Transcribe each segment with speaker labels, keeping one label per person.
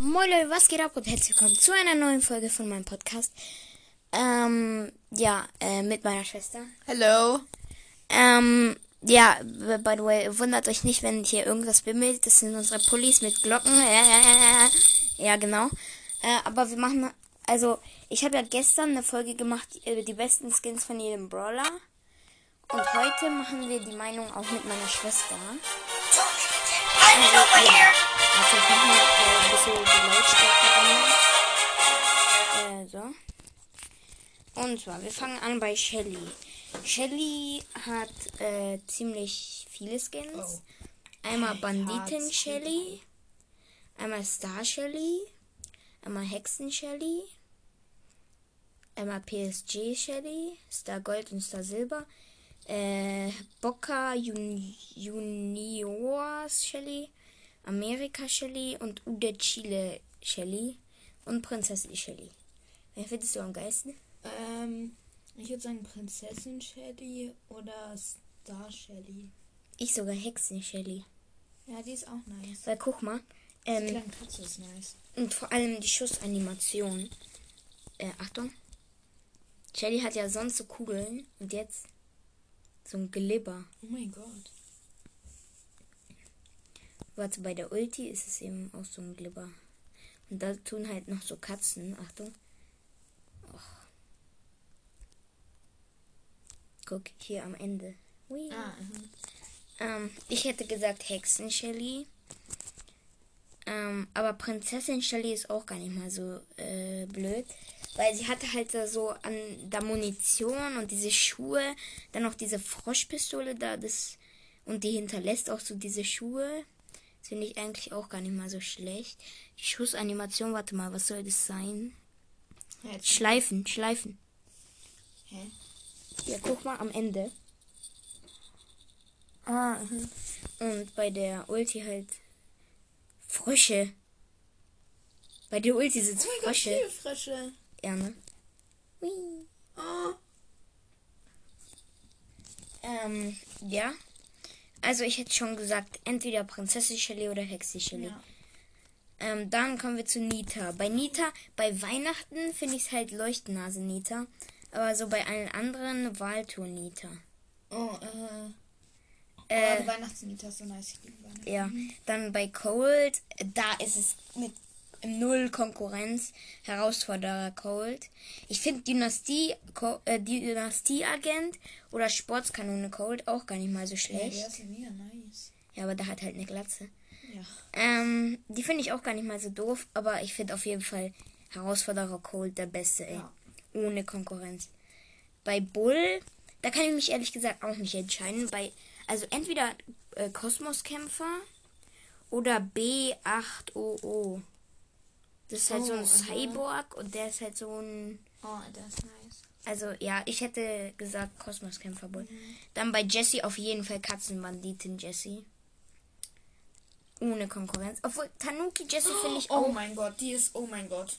Speaker 1: Moin Leute, was geht ab und herzlich willkommen zu einer neuen Folge von meinem Podcast. Ähm, ja, äh, mit meiner Schwester.
Speaker 2: Hello.
Speaker 1: Ähm, ja, by the way, wundert euch nicht, wenn hier irgendwas bimmelt. Das sind unsere Pullis mit Glocken. Äh, ja, genau. Äh, aber wir machen, also, ich habe ja gestern eine Folge gemacht über die besten Skins von jedem Brawler. Und heute machen wir die Meinung auch mit meiner Schwester. Also, ja. Also, ich mach mal äh, ein bisschen die Lautstärke rein. Äh, so. Und zwar, wir fangen an bei Shelly. Shelly hat äh, ziemlich viele Skins.
Speaker 2: Oh.
Speaker 1: Einmal Banditen. Shelly, einmal Star Shelly, einmal Hexen Shelly, einmal PSG Shelly, Star Gold und Star Silber, äh, Boca Jun Juniors Shelly, Amerika Shelly und Ude Chile Shelly und Prinzessin Shelly. Wer findest du am geilsten?
Speaker 2: Ähm, ich würde sagen Prinzessin Shelly oder Star Shelly.
Speaker 1: Ich sogar Hexen Shelly.
Speaker 2: Ja, die ist auch nice.
Speaker 1: Weil guck mal,
Speaker 2: Die
Speaker 1: ähm,
Speaker 2: kleine Katze ist nice.
Speaker 1: Und vor allem die Schussanimation. Äh, Achtung. Shelly hat ja sonst so Kugeln und jetzt so ein Glibber.
Speaker 2: Oh mein Gott.
Speaker 1: Warte, bei der Ulti ist es eben auch so ein Glibber. Und da tun halt noch so Katzen. Achtung. Och. Guck, hier am Ende. Hui.
Speaker 2: Ah, mhm.
Speaker 1: Ähm, ich hätte gesagt Hexen Shelly. Ähm, aber Prinzessin Shelly ist auch gar nicht mal so äh, blöd. Weil sie hatte halt da so an der Munition und diese Schuhe, dann noch diese Froschpistole da, das und die hinterlässt auch so diese Schuhe. Finde ich eigentlich auch gar nicht mal so schlecht. Die Schussanimation, warte mal, was soll das sein?
Speaker 2: Ja, jetzt-
Speaker 1: Schleifen, Schleifen.
Speaker 2: Hä?
Speaker 1: Ja, guck mal am Ende.
Speaker 2: Ah, mhm.
Speaker 1: Und bei der Ulti halt Frösche. Bei der Ulti sind
Speaker 2: Oh mein Gott,
Speaker 1: Frösche.
Speaker 2: viele Frösche.
Speaker 1: Ja, ne? Hui.
Speaker 2: Oh.
Speaker 1: Ähm, ja. Also ich hätte schon gesagt, entweder Prinzessin Shelly oder Hexe Shelly.
Speaker 2: Ja.
Speaker 1: Ähm, dann kommen wir zu Nita. Bei Nita, bei Weihnachten finde ich es halt Leuchtnase Nita. Aber so bei allen anderen Wahltour Nita.
Speaker 2: Oh, äh.
Speaker 1: Äh,
Speaker 2: oh, die Weihnachtslieder ist so nice. Ich liebe Weihnachten.
Speaker 1: Ja, dann bei Cold, da ist es mit null Konkurrenz. Herausforderer Cold. Ich finde Dynastie, äh, Dynastieagent oder Sportskanone Cold auch gar nicht mal so
Speaker 2: Ja,
Speaker 1: schlecht.
Speaker 2: der ist mega nice.
Speaker 1: Ja, aber der hat halt eine Glatze.
Speaker 2: Ja.
Speaker 1: Ähm, die finde ich auch gar nicht mal so doof, aber ich finde auf jeden Fall Herausforderer Cold der beste, ey.
Speaker 2: Ja.
Speaker 1: Ohne Konkurrenz. Bei Bull, da kann ich mich ehrlich gesagt auch nicht entscheiden. Bei, also entweder äh, Kosmoskämpfer oder B8OO. Das ist halt so
Speaker 2: Oh,
Speaker 1: ein. Cyborg und der ist halt so ein.
Speaker 2: Oh, der ist nice.
Speaker 1: Also ja, ich hätte gesagt Kosmoskämpfer Bull. Dann bei Jessie auf jeden Fall Katzenbanditin Jessie. Ohne Konkurrenz. Obwohl Tanuki Jessie finde ich
Speaker 2: Oh
Speaker 1: auch.
Speaker 2: mein Gott, die ist, oh mein Gott.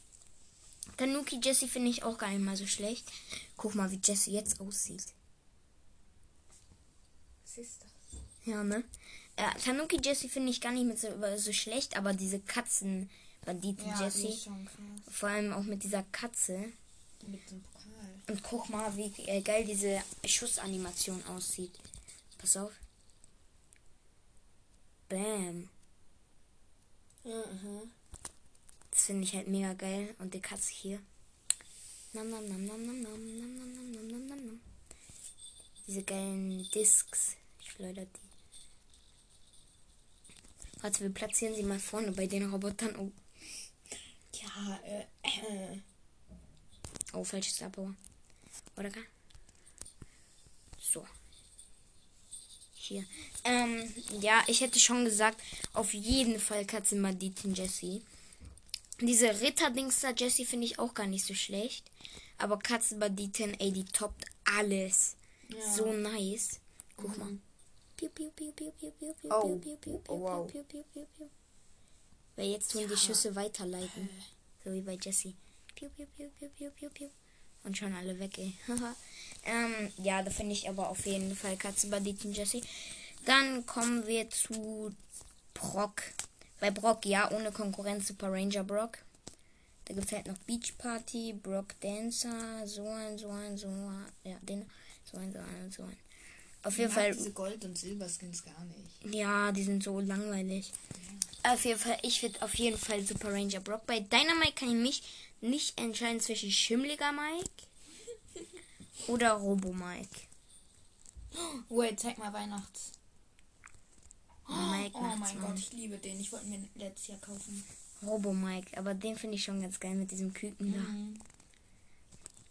Speaker 1: Tanuki Jessie finde ich auch gar nicht mal so schlecht. Guck mal, wie Jessie jetzt aussieht.
Speaker 2: Was ist das?
Speaker 1: Ja, ne? Äh, Tanuki Jessie finde ich gar nicht mit so, so schlecht, aber diese Katzenbanditin
Speaker 2: Ja, krass.
Speaker 1: Vor allem auch mit dieser Katze.
Speaker 2: Mit dem Pokal.
Speaker 1: Und guck mal, wie äh, geil diese Schussanimation aussieht. Pass auf. Bam.
Speaker 2: Mhm.
Speaker 1: Das finde ich halt mega geil. Und die Katze hier. Nam, nam, nam, nam, nam, nam, nam, nam, nam, nam, nam, nam, nam. Diese geilen Discs. Schleudert die. Warte, wir platzieren sie mal vorne bei den Robotern. Oh,
Speaker 2: Ja, äh, äh.
Speaker 1: oh falsches Abo. Oder gar? So. Hier. Ähm, ja, ich hätte schon gesagt, auf jeden Fall Katzenbanditin Jessie. Diese Ritter-Dings da Jessie finde ich auch gar nicht so schlecht. Aber Katzenbanditin, ey, die toppt alles.
Speaker 2: Ja.
Speaker 1: So nice. Guck mal. Piu, piu, piu, piu, piu, piu, piu,
Speaker 2: Oh.
Speaker 1: piu, piu, piu,
Speaker 2: Oh, wow.
Speaker 1: piu, piu, piu, piu. Weil jetzt tun die Schüsse weiterleiten. So wie bei Jessie. Piu, piu, piu, piu, piu, piu, piu. Und schon alle weg, ey. ähm, ja, da finde ich aber auf jeden Fall Katzenbanditen Jessie. Dann kommen wir zu Brock. Bei Brock, ja, ohne Konkurrenz Super Ranger Brock. Da gibt es halt noch Beach Party, Brock Dancer, so ein, so ein, so ein. Ja, den. So ein, so ein, so ein. Auf jeden Fall.
Speaker 2: diese Gold- und Silberskins gar nicht.
Speaker 1: Ja, die sind so langweilig. Auf jeden Fall, ich würde auf jeden Fall Super Ranger Brock. Bei Dynamite kann ich mich nicht entscheiden zwischen Schimmliger Mike oder Robo Mike.
Speaker 2: Wait, zeig mal Weihnachts.
Speaker 1: Mike
Speaker 2: Oh mein. Gott, ich liebe den. Ich wollte mir letztes Jahr kaufen.
Speaker 1: Robo Mike, aber den finde ich schon ganz geil mit diesem Küken da.
Speaker 2: Mhm.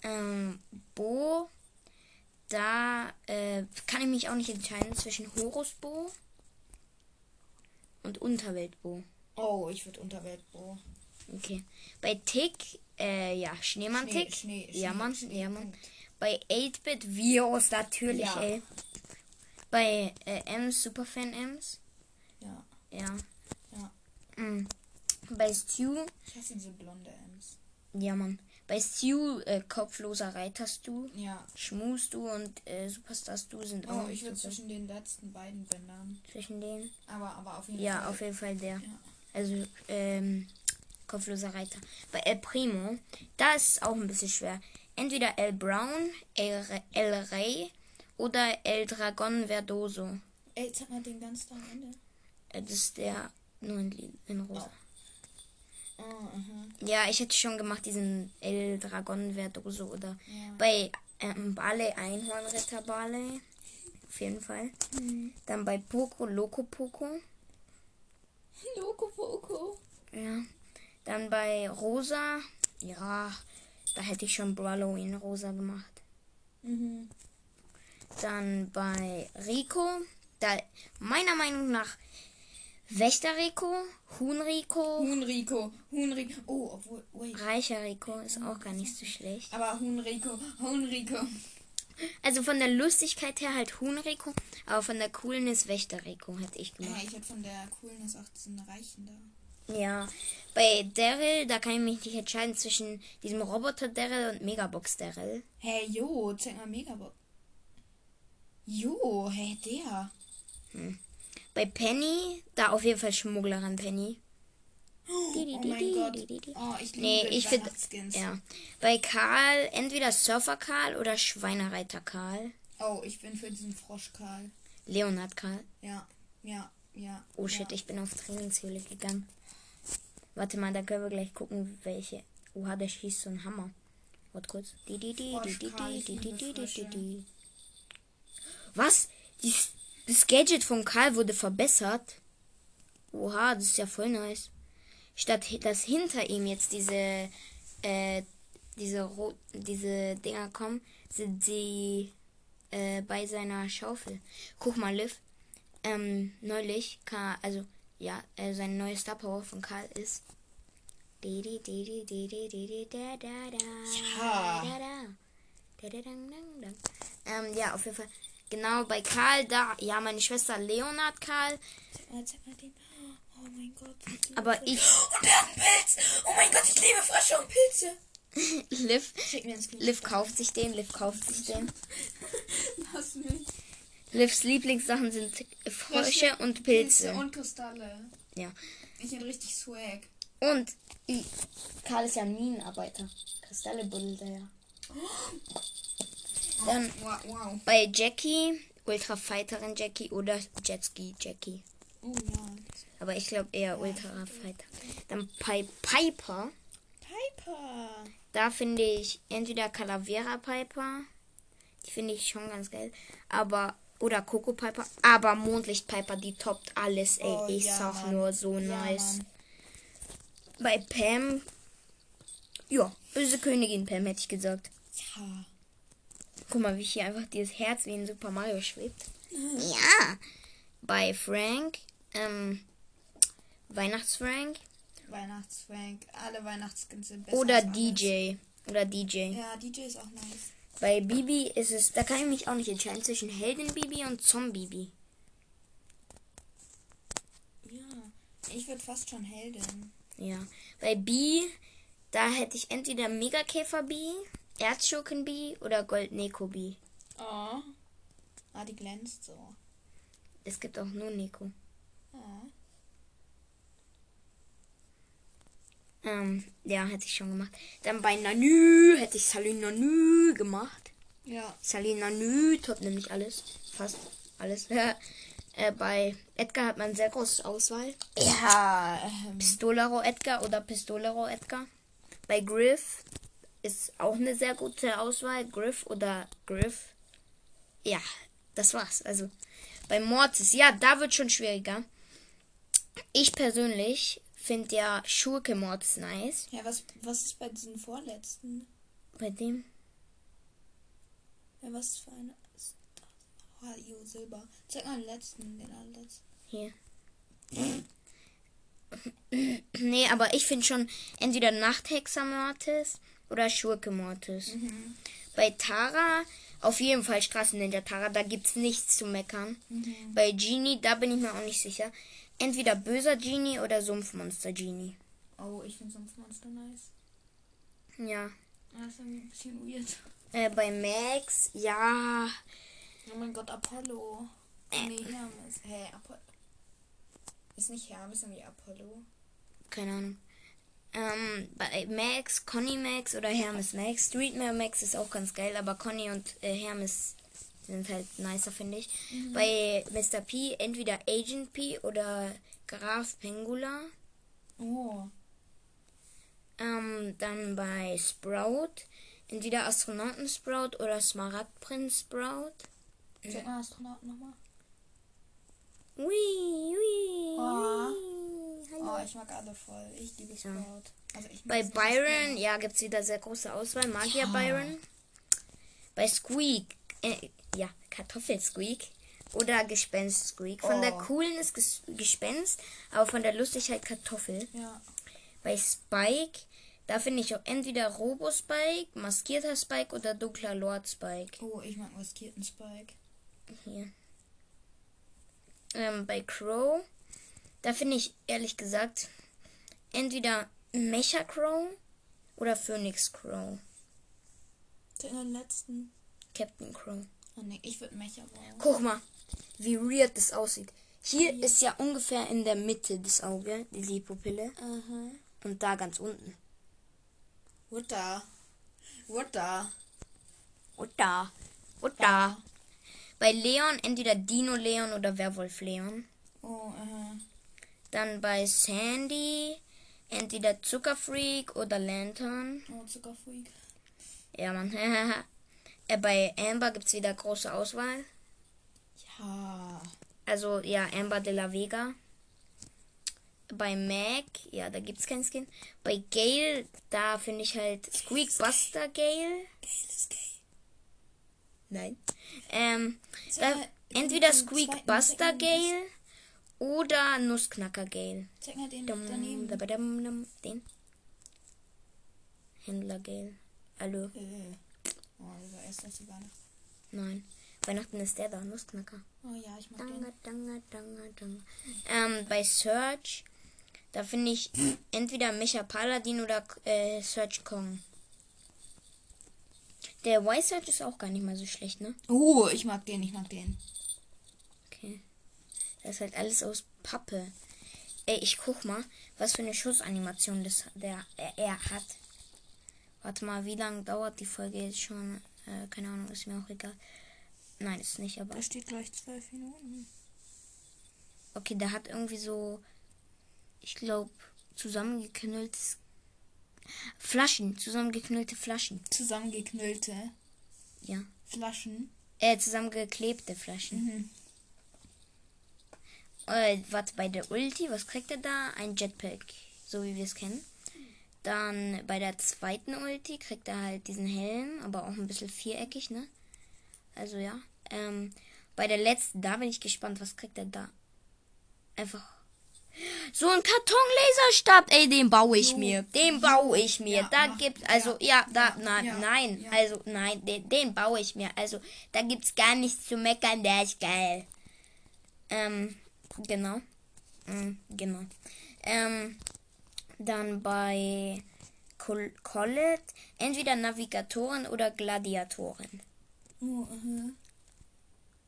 Speaker 1: Ähm, Bo, da äh, kann ich mich auch nicht entscheiden zwischen Horus Bo und Unterwelt Bo.
Speaker 2: Oh, ich würde Unterweltbo.
Speaker 1: Okay. Bei Tick, äh, ja, Schneemann
Speaker 2: Schnee,
Speaker 1: Tick.
Speaker 2: Schnee,
Speaker 1: ja, Mann,
Speaker 2: Schnee,
Speaker 1: ja, Mann. Bei 8-Bit Virus natürlich,
Speaker 2: Ja.
Speaker 1: ey. Bei äh, Ems, Superfan Ems.
Speaker 2: Ja,
Speaker 1: Ja.
Speaker 2: ja.
Speaker 1: Mm. Bei Stu,
Speaker 2: Ich hasse diese blonde Ems.
Speaker 1: ja, Mann. Bei Stu, äh, kopfloser Reiter Stu.
Speaker 2: Ja.
Speaker 1: Schmus du und äh, Superstar Stu sind auch
Speaker 2: Oh, ich würde zwischen den letzten beiden Bändern.
Speaker 1: zwischen denen.
Speaker 2: Aber, aber auf jeden
Speaker 1: Ja,
Speaker 2: Fall.
Speaker 1: auf jeden Fall der.
Speaker 2: Ja.
Speaker 1: Also, ähm, kopfloser Reiter. Bei El Primo, da ist es auch ein bisschen schwer. Entweder El Brown, El, Re- El Rey oder El Dragon Verdoso.
Speaker 2: Ey, zeig mal den ganz da am Ende.
Speaker 1: Äh, Das ist der nur in, in rosa.
Speaker 2: Oh,
Speaker 1: Ja, ich hätte schon gemacht, diesen El Dragon Verdoso oder
Speaker 2: Ja.
Speaker 1: bei ähm, Barley Einhornritter Barley. Auf jeden Fall.
Speaker 2: Mhm.
Speaker 1: Dann bei Poco Loco Poco.
Speaker 2: Loco Poco.
Speaker 1: Ja. Dann bei Rosa. Ja, da hätte ich schon Brawlo in Rosa gemacht.
Speaker 2: Mhm.
Speaker 1: Dann bei Rico. Da meiner Meinung nach Wächter Rico, Huhn Rico,
Speaker 2: Hunrico. Hunrico. Oh, obwohl. Wait.
Speaker 1: reicher Rico ist auch gar nicht so schlecht.
Speaker 2: Aber Hunrico. Hunrico.
Speaker 1: Also von der Lustigkeit her halt Huhn Rico, aber von der Coolness Wächter Rico hätte ich
Speaker 2: Ja,
Speaker 1: gemacht.
Speaker 2: ich hätte von der Coolness auch diesen Reichen da.
Speaker 1: Ja, bei Daryl, da kann ich mich nicht entscheiden zwischen diesem Roboter Daryl und Megabox Daryl.
Speaker 2: Hey, jo, zeig mal Megabox. Jo, hey, der.
Speaker 1: Bei Penny, da auf jeden Fall Schmugglerin Penny.
Speaker 2: Oh mein Gott. Oh, ich liebe
Speaker 1: Nee, ich finde.
Speaker 2: Weihnachtsskins.
Speaker 1: Ja. Bei Karl, entweder Surfer Karl oder Schweinereiter Karl.
Speaker 2: Oh, ich bin für diesen Frosch Karl.
Speaker 1: Leonard Karl.
Speaker 2: Ja, ja, ja.
Speaker 1: Oh
Speaker 2: ja.
Speaker 1: shit, ich bin auf Trainingshöhle gegangen. Warte mal, da können wir gleich gucken, welche. Oha, der schießt so einen Hammer. Warte kurz. Di, di, di, di, di,
Speaker 2: Frosch-Karl,
Speaker 1: di,
Speaker 2: ich
Speaker 1: di, di,
Speaker 2: liebe
Speaker 1: di, di,
Speaker 2: Frösche.
Speaker 1: di. Was? Die, das Gadget von Karl wurde verbessert. Oha, das ist ja voll nice. Statt dass hinter ihm jetzt diese äh, diese diese Dinger kommen, sind sie äh, bei seiner Schaufel. Guck mal, Liv. Ähm, neulich, Karl, also ja, äh, sein neues Star Power von Karl ist.
Speaker 2: Ja.
Speaker 1: Ähm, ja, auf jeden Fall. Genau, bei Karl da. Ja, meine Schwester Leonard Karl.
Speaker 2: Oh mein Gott. liebe
Speaker 1: Aber ich,
Speaker 2: Und der hat einen Pilz. Oh mein Gott, ich liebe Frösche und Pilze.
Speaker 1: Liv. Liv kauft sich den, Liv kauft sich den.
Speaker 2: Lass mich.
Speaker 1: Livs Lieblingssachen sind Frösche und Pilze.
Speaker 2: Und Kristalle.
Speaker 1: Ja.
Speaker 2: Ich hätte richtig Swag.
Speaker 1: Und Karl ist ja ein Minenarbeiter. Kristalle buddelt er ja. Dann
Speaker 2: Wow, wow.
Speaker 1: bei Jackie, Ultra Fighterin Jackie oder Jetski Jackie.
Speaker 2: Oh ja.
Speaker 1: Aber ich glaube eher Ultra Fighter. Dann bei Piper,
Speaker 2: Piper.
Speaker 1: da finde ich entweder Calavera Piper, die finde ich schon ganz geil, aber oder Coco Piper, aber Mondlicht Piper, die toppt alles, ey.
Speaker 2: Oh,
Speaker 1: ich
Speaker 2: ja,
Speaker 1: sag
Speaker 2: Mann.
Speaker 1: nur so
Speaker 2: Ja,
Speaker 1: nice.
Speaker 2: Mann.
Speaker 1: Bei Pam, ja, böse Königin Pam hätte ich gesagt.
Speaker 2: Ja.
Speaker 1: Guck mal, wie hier einfach dieses Herz wie in Super Mario schwebt. Ja. Bei Frank, ähm, Weihnachtsfrank
Speaker 2: Weihnachtsfrank. Alle Weihnachtsskins sind besser.
Speaker 1: oder. DJ. Oder DJ.
Speaker 2: Ja, DJ ist auch nice.
Speaker 1: Bei Bibi ist es, da kann ich mich auch nicht entscheiden zwischen Heldin Bibi und Zombie Bibi.
Speaker 2: Ja. Ich würde fast schon Heldin.
Speaker 1: Ja. Bei B, da hätte ich entweder Megakäfer B, Erzschurken B oder Gold Neko B.
Speaker 2: Oh. Ah, die glänzt so.
Speaker 1: Es gibt auch nur Neko.
Speaker 2: Oh.
Speaker 1: Ähm, ja, hätte ich schon gemacht. Dann bei Nanü hätte ich Salin Nanü gemacht.
Speaker 2: Ja.
Speaker 1: Salin Nanü top nämlich alles. Fast alles. äh, bei Edgar hat man sehr große Auswahl.
Speaker 2: Ja. Ähm,
Speaker 1: Pistolero Edgar oder Pistolero Edgar. Bei Griff ist auch eine sehr gute Auswahl. Griff oder Griff. Ja, das war's. Also bei Mortis, ja, da wird schon schwieriger. Ich persönlich finde ja Schurke Mortis nice.
Speaker 2: ja, was, was ist bei diesen vorletzten?
Speaker 1: Bei dem.
Speaker 2: Ja, was ist für eine? Ist das? Oh, jo, Silber. Zeig mal den letzten, den allerletzten.
Speaker 1: Hier. nee, aber ich finde schon entweder Nachthexer Mortis oder Schurke Mortis. Bei Tara auf jeden Fall Straßenninja Tara, da gibt's nichts zu meckern. Bei Genie, da bin ich mir auch nicht sicher. Entweder böser Genie oder Sumpfmonster Genie.
Speaker 2: Oh, ich finde Sumpfmonster nice.
Speaker 1: Ja.
Speaker 2: Das ist irgendwie ein bisschen weird.
Speaker 1: Äh, bei Max, ja.
Speaker 2: Oh mein Gott, Apollo. Nee, Hermes. Hä, hey, Apollo. Ist nicht Hermes, sondern Apollo.
Speaker 1: Keine Ahnung. Ähm, bei Max, Conny Max oder Hermes Max. Streetmare Max ist auch ganz geil, aber Conny und äh, Hermes sind halt nicer, finde ich. Bei Mr. P entweder Agent P oder Graf Pengula.
Speaker 2: Oh.
Speaker 1: Ähm, dann bei Sprout entweder Astronauten Sprout oder Smaragdprinz Sprout.
Speaker 2: Zeig mal Astronauten nochmal.
Speaker 1: Ui, ui,
Speaker 2: Oh.
Speaker 1: ui.
Speaker 2: Oh,
Speaker 1: Hallo.
Speaker 2: ich mag alle voll. Ich liebe Sprout. Also ich
Speaker 1: Bei Byron, ja, gibt's wieder sehr große Auswahl. Magier
Speaker 2: Ja.
Speaker 1: Byron. Bei Squeak, äh, ja, Kartoffelsqueak oder Gespenst Squeak. Von der
Speaker 2: Oh.
Speaker 1: coolen ist Ges Gespenst, aber von der Lustigkeit Kartoffel.
Speaker 2: gerne. Ja.
Speaker 1: Bei Spike, da finde ich auch entweder Robo Spike, maskierter Spike oder dunkler Lord Spike.
Speaker 2: Oh, ich mag maskierten Spike.
Speaker 1: Hier. Ähm, bei Crow, da finde ich ehrlich gesagt entweder Mecha Crow oder Phoenix Crow.
Speaker 2: Den letzten.
Speaker 1: Captain Crow.
Speaker 2: Oh nee, ich würde Mecha wollen.
Speaker 1: Guck mal, wie weird das aussieht. Hier ist ja ungefähr in der Mitte des Auge die Pupille
Speaker 2: Aha.
Speaker 1: und da ganz unten.
Speaker 2: What da? What da?
Speaker 1: Und da. Und da. Bei Leon entweder Dino Leon oder Werwolf Leon.
Speaker 2: Oh, aha.
Speaker 1: Dann bei Sandy entweder Zuckerfreak oder Lantern.
Speaker 2: Oh, Zuckerfreak.
Speaker 1: Ja, Mann. äh, bei Amber gibt's wieder große Auswahl.
Speaker 2: Ja.
Speaker 1: Also, ja, Amber de la Vega. Bei Mac, ja, da gibt's keinen Skin. Bei Gale, da finde ich halt Squeak Buster Gale.
Speaker 2: Gale ist gay.
Speaker 1: Nein. Ähm, da, entweder Squeak Buster Gale oder Nussknacker Gale.
Speaker 2: Zeig mal den
Speaker 1: Dum,
Speaker 2: daneben.
Speaker 1: dum, dum, dum, Den. Händler Gale. Hallo.
Speaker 2: Äh. Oh, das war erst die Weihnachten.
Speaker 1: Nein. Weihnachten ist der da, Nussknacker.
Speaker 2: Oh ja, ich mag
Speaker 1: Danga,
Speaker 2: den.
Speaker 1: danga, danga. Ähm, bei Search, da finde ich entweder Mecha Paladin oder äh, Search Kong. Der Y-Search ist auch gar nicht mal so schlecht, ne?
Speaker 2: Oh, ich mag den, ich mag den.
Speaker 1: Das ist halt alles aus Pappe. Ey, ich guck mal, was für eine Schussanimation das, der, er, er hat. Warte mal, wie lange dauert die Folge jetzt schon? Äh, keine Ahnung, ist mir auch egal. Nein, ist nicht, aber.
Speaker 2: Da steht gleich zwölf Minuten.
Speaker 1: Okay, der hat irgendwie so, ich glaube, zusammengeknülltes Flaschen, zusammengeknüllte Flaschen.
Speaker 2: Zusammengeknüllte
Speaker 1: Ja.
Speaker 2: Flaschen.
Speaker 1: Äh, zusammengeklebte Flaschen.
Speaker 2: Mhm.
Speaker 1: Äh, warte, bei der Ulti, was kriegt er da? Ein Jetpack, so wie wir es kennen. Dann bei der zweiten Ulti kriegt er halt diesen Helm, aber auch ein bisschen viereckig, ne? Also ja. Ähm, bei der letzten, da bin ich gespannt, was kriegt er da? Einfach. So ein Karton-Laserstab, ey, den baue ich
Speaker 2: Jo.
Speaker 1: mir. Den baue ich mir.
Speaker 2: Ja,
Speaker 1: da
Speaker 2: mach-
Speaker 1: gibt also, ja, da, na,
Speaker 2: ja,
Speaker 1: nein,
Speaker 2: ja.
Speaker 1: also, nein, den, den baue ich mir. Also, da gibt's gar nichts zu meckern, der ist geil. Ähm, genau. Mm, genau. Ähm, dann bei Col Colette entweder Navigatoren oder Gladiatoren.
Speaker 2: Oh.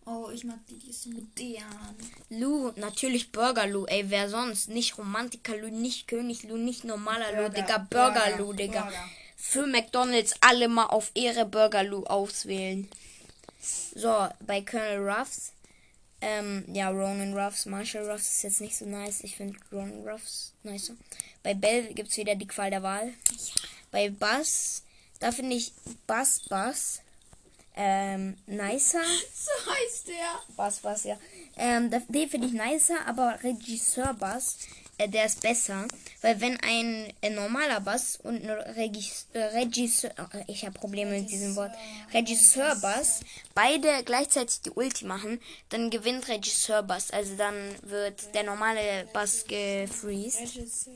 Speaker 2: Oh, ich mag die, die ist modern.
Speaker 1: Lou, natürlich Burger Lou. Ey, wer sonst? Nicht Romantiker Lou, nicht König Lou, nicht normaler Lou, Digga. Burger, Lou, Digga.
Speaker 2: Burger.
Speaker 1: Für McDonalds alle mal auf Ehre Burger Lou auswählen. So, bei Colonel Ruffs. Ähm, ja, Ronan Ruffs, Marshall Ruffs ist jetzt nicht so nice. Ich finde Ronan Ruffs nicer. Bei Bell gibt's wieder die Qual der Wahl. Bei Bass, da finde ich Bass Bass ähm, nicer.
Speaker 2: So heißt der.
Speaker 1: Bass Bass, ja. Ähm, den finde ich nicer, aber Regisseur Bass, der ist besser. Weil wenn ein äh, normaler Bass und ein äh, Regisseur, äh, ich habe Probleme mit diesem Wort, Regisseur Bass, beide gleichzeitig die Ulti machen, dann gewinnt Regisseur Bass. Also dann wird der normale Bass gefreezed.
Speaker 2: Regisseur.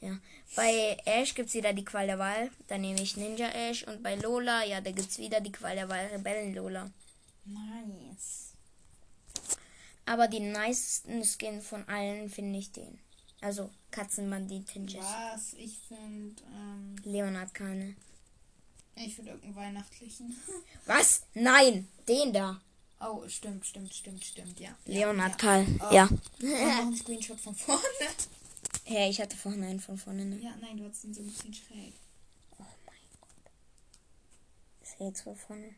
Speaker 1: Ja. Bei Ash gibt's wieder die Qual der Wahl. Da nehme ich Ninja Ash. Und bei Lola, ja, da gibt's wieder die Qual der Wahl. Rebellen Lola.
Speaker 2: Nice.
Speaker 1: Aber die nicesten Skin von allen finde ich den. Also Katzenbanditin Jess.
Speaker 2: Was? Ich finde, ähm,
Speaker 1: Leonard keine.
Speaker 2: ich finde irgendeinen weihnachtlichen.
Speaker 1: Was? Nein! Den da.
Speaker 2: Oh, stimmt, stimmt, stimmt, stimmt, ja.
Speaker 1: Leonard
Speaker 2: ja.
Speaker 1: Karl.
Speaker 2: Oh.
Speaker 1: Ja.
Speaker 2: Noch ein Screenshot von vorne.
Speaker 1: Hey, ich hatte vorhin einen von vorne. Ne?
Speaker 2: Ja, nein, du hast ihn so ein bisschen schräg.
Speaker 1: Ist er jetzt von vorne?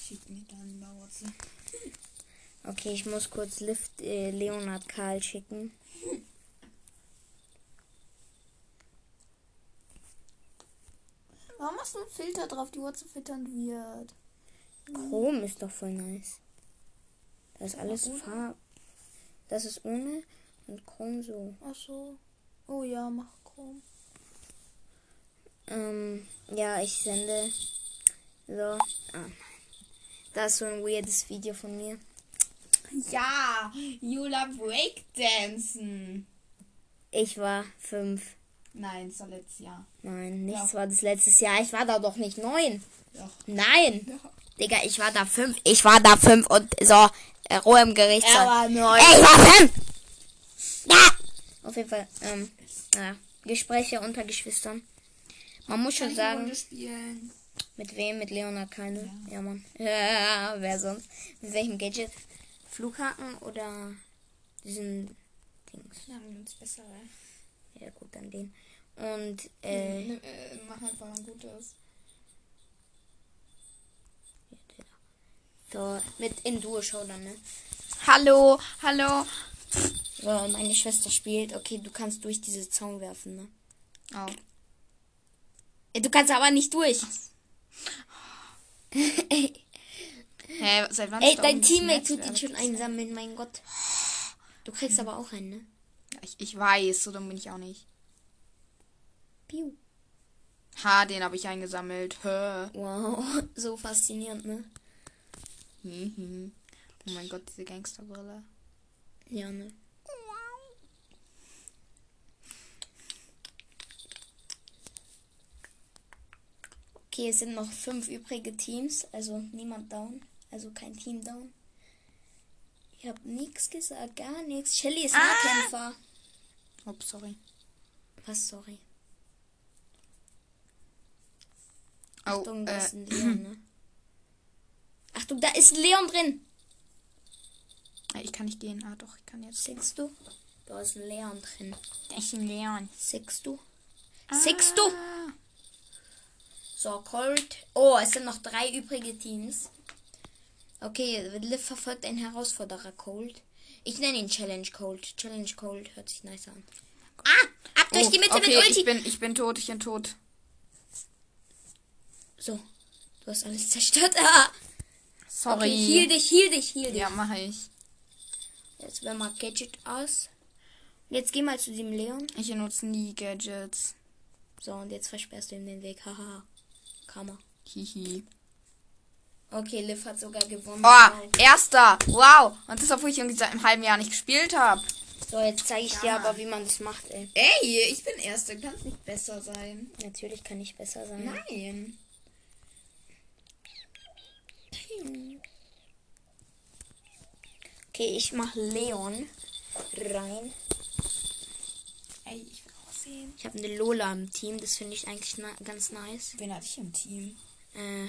Speaker 2: Schick mir dann mal WhatsApp.
Speaker 1: Okay, ich muss kurz Lift äh, Leonard Karl schicken.
Speaker 2: Warum hast du einen Filter drauf, die WhatsApp filtern wird?
Speaker 1: Chrom ist doch voll nice. Das ist alles Farb. Das ist ohne und Chrom so.
Speaker 2: Ach so. Oh ja, mach Chrom.
Speaker 1: Ähm, ja, ich sende. So. Ah. Das ist so ein weirdes Video von mir.
Speaker 2: Ja, Jula Breakdancen.
Speaker 1: Ich war fünf.
Speaker 2: Nein, das war letztes Jahr.
Speaker 1: Nein, nichts
Speaker 2: Ja.
Speaker 1: war das letztes Jahr. Ich war da doch nicht neun.
Speaker 2: Doch.
Speaker 1: Nein.
Speaker 2: Doch.
Speaker 1: Digga, ich war da fünf. Ich war da fünf und so, äh, Ruhe im Gerichtssaal.
Speaker 2: war neun.
Speaker 1: Ich war fünf! Ja! Auf jeden Fall, ähm, ja, Gespräche unter Geschwistern. Man muss schon sagen, mit wem? Mit Leonard keine. Ja, Mann. Ja, wer sonst? Mit welchem Gadget? Flughaken oder diesen Dings?
Speaker 2: Ja, ganz besser.
Speaker 1: Ja, gut, dann den. Und, äh,
Speaker 2: Äh, äh, mach einfach ein gutes.
Speaker 1: so, mit in Duo Showdown, ne?
Speaker 2: Hallo, hallo.
Speaker 1: So, meine Schwester spielt. Okay, du kannst durch diese Zaun werfen, ne?
Speaker 2: Oh.
Speaker 1: Du kannst aber nicht durch. ey,
Speaker 2: Hä, seit wann
Speaker 1: ey, dein Teammate tut ihn schon einsammeln, mein Gott. Du kriegst aber auch einen, ne?
Speaker 2: Ich, ich weiß, so dumm bin ich auch nicht.
Speaker 1: Piu.
Speaker 2: Ha, den habe ich eingesammelt. Hä.
Speaker 1: Wow, so faszinierend, ne?
Speaker 2: Mhm. Oh mein Gott, diese Gangsterbrille.
Speaker 1: Ja, ne? Okay, es sind noch fünf übrige Teams, also niemand down, also kein Team down. Ich hab nichts gesagt, gar nichts. Shelly ist Nahkämpfer.
Speaker 2: Ups, sorry.
Speaker 1: Was, sorry.
Speaker 2: Oh,
Speaker 1: Achtung, da
Speaker 2: äh,
Speaker 1: ist ein Leon, ne? Achtung, da ist ein Leon drin.
Speaker 2: ich kann nicht gehen. Ah, doch, ich kann jetzt.
Speaker 1: Siehst du? Da ist ein Leon drin.
Speaker 2: Da ist ein Leon.
Speaker 1: Siehst du? Siehst du?
Speaker 2: Ah.
Speaker 1: So, Colt. Oh, es sind noch drei übrige Teams. Okay, Liv verfolgt ein Herausforderer Colt. Ich nenne ihn Challenge Colt. Challenge Colt hört sich nice an. Ah! Ab durch
Speaker 2: Oh,
Speaker 1: die Mitte
Speaker 2: okay,
Speaker 1: mit Ulti!
Speaker 2: Ich bin, ich bin tot, ich bin tot.
Speaker 1: So, du hast alles zerstört. Ah!
Speaker 2: Sorry.
Speaker 1: Okay, heal dich, heal dich, heal dich.
Speaker 2: Ja, mache ich.
Speaker 1: Jetzt wäre mal Gadget aus. Jetzt geh mal zu dem Leon.
Speaker 2: Ich benutze nie Gadgets.
Speaker 1: So, und jetzt versperrst du ihm den Weg. Haha. Kammer.
Speaker 2: Hihi.
Speaker 1: Okay, Liv hat sogar gewonnen.
Speaker 2: Oh, erster. Wow. Und das, obwohl ich irgendwie seit einem halben Jahr nicht gespielt habe.
Speaker 1: So, jetzt zeige ich dir
Speaker 2: Ja.
Speaker 1: aber, wie man das macht, ey.
Speaker 2: Ey, ich bin erster. Kann es nicht besser sein?
Speaker 1: Natürlich kann ich besser sein.
Speaker 2: Nein.
Speaker 1: Okay, ich mach Leon rein.
Speaker 2: Ey, ich will auch sehen.
Speaker 1: Ich habe eine Lola im Team, das finde ich eigentlich ganz nice.
Speaker 2: Wen hatte ich im Team?
Speaker 1: Äh,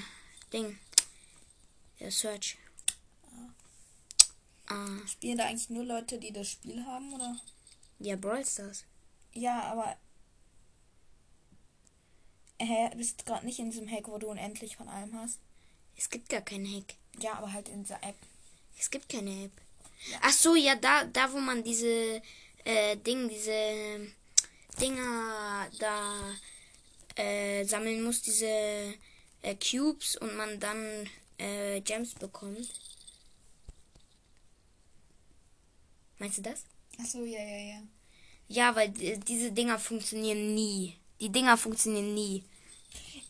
Speaker 1: Ding. Ja, Search. Ah,
Speaker 2: Spielen da eigentlich nur Leute, die das Spiel haben, oder?
Speaker 1: ja, Brawl Stars.
Speaker 2: Ja, aber. Hä, bist gerade nicht in diesem Hack, wo du unendlich von allem hast.
Speaker 1: Es gibt gar keinen Hack.
Speaker 2: Ja, aber halt in dieser App.
Speaker 1: Es gibt keine App. Ach so, ja, da, da wo man diese äh, Ding, diese Dinger da äh, sammeln muss, diese äh, Cubes und man dann äh, Gems bekommt. Meinst du das?
Speaker 2: Achso, ja, ja, ja.
Speaker 1: Ja, weil diese Dinger funktionieren nie. Die Dinger funktionieren nie.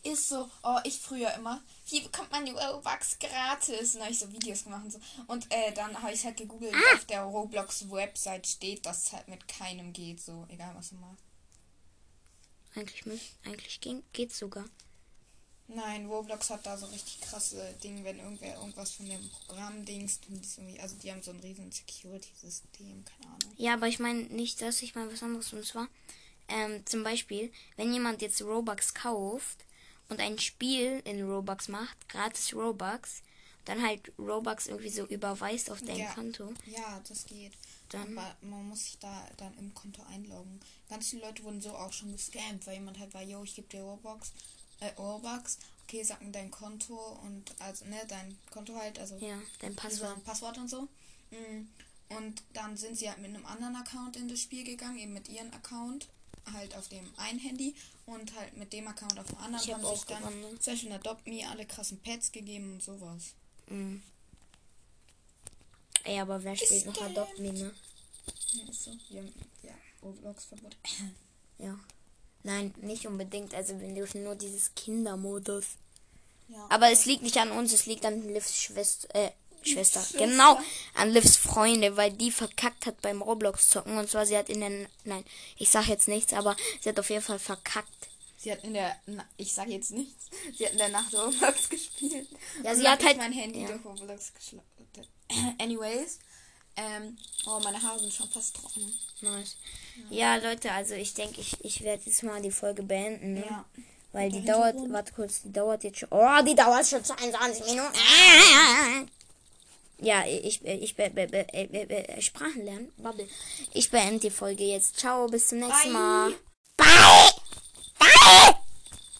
Speaker 2: Ist so, oh, ich früher immer. Wie bekommt man die Robux gratis? Und habe ich so Videos gemacht und so. Und äh, dann habe ich halt gegoogelt, auf der Roblox-Website steht, dass es halt mit keinem geht, so, egal was du machst.
Speaker 1: Eigentlich, eigentlich ging, geht's sogar.
Speaker 2: Nein, Roblox hat da so richtig krasse Dinge, wenn irgendwer irgendwas von dem Programm dings, tun die also die haben so ein riesen Security-System, keine Ahnung.
Speaker 1: Ja, aber ich meine nicht das, ich meine was anderes. Und zwar, ähm, zum Beispiel, wenn jemand jetzt Robux kauft und ein Spiel in Robux macht, gratis Robux, dann halt Robux irgendwie so überweist auf dein
Speaker 2: Ja.
Speaker 1: Konto.
Speaker 2: Ja, das geht.
Speaker 1: Dann-
Speaker 2: Aber man muss sich da dann im Konto einloggen. Ganz viele Leute wurden so auch schon gescammt, weil jemand halt war, yo, ich gebe dir Robux, äh, Robux, okay, sag mir dein Konto und also, ne, dein Konto halt, also
Speaker 1: Ja, dein
Speaker 2: Passwort.
Speaker 1: Passwort.
Speaker 2: Und so. Mm. Und dann sind sie halt mit einem anderen Account in das Spiel gegangen, eben mit ihrem Account, halt auf dem einen Handy und halt mit dem Account auf dem anderen
Speaker 1: Ich hab
Speaker 2: haben sich dann
Speaker 1: gewonnen.
Speaker 2: zum Beispiel in Adopt Me alle krassen Pets gegeben und sowas.
Speaker 1: Mhm. Ey, aber wer spielt noch
Speaker 2: Gescammt.
Speaker 1: Adopt Me, ne?
Speaker 2: Ja, ist so. Ja, ja Roblox-Verbot.
Speaker 1: Ja. Nein, nicht unbedingt. Also wir dürfen nur dieses Kindermodus.
Speaker 2: Ja.
Speaker 1: Aber es liegt nicht an uns, es liegt an Livs Schwester. Äh, Schwester.
Speaker 2: Schwester.
Speaker 1: Genau, an Livs Freunde, weil die verkackt hat beim Roblox zocken. Und zwar, sie hat in den. Nein, ich sag jetzt nichts, aber sie hat auf jeden Fall verkackt.
Speaker 2: Sie hat in der, Na ich sage jetzt nichts, sie hat in der Nacht Roblox gespielt.
Speaker 1: Ja, sie hat halt-
Speaker 2: mein Handy
Speaker 1: ja.
Speaker 2: durch Roblox geschlagen. Anyways, ähm, oh, meine Haare sind schon fast trocken.
Speaker 1: Nice. Ja, Leute, also ich denke, ich, ich werde jetzt mal die Folge beenden. Ne?
Speaker 2: Ja.
Speaker 1: Weil die dauert, warte kurz, die dauert jetzt schon. Oh, die dauert schon 22 Minuten. Ja, ich, ich, be, be, be, Sprachen lernen. Bubble. Ich beende die Folge jetzt. Ciao, bis zum nächsten
Speaker 2: Bye.
Speaker 1: Mal.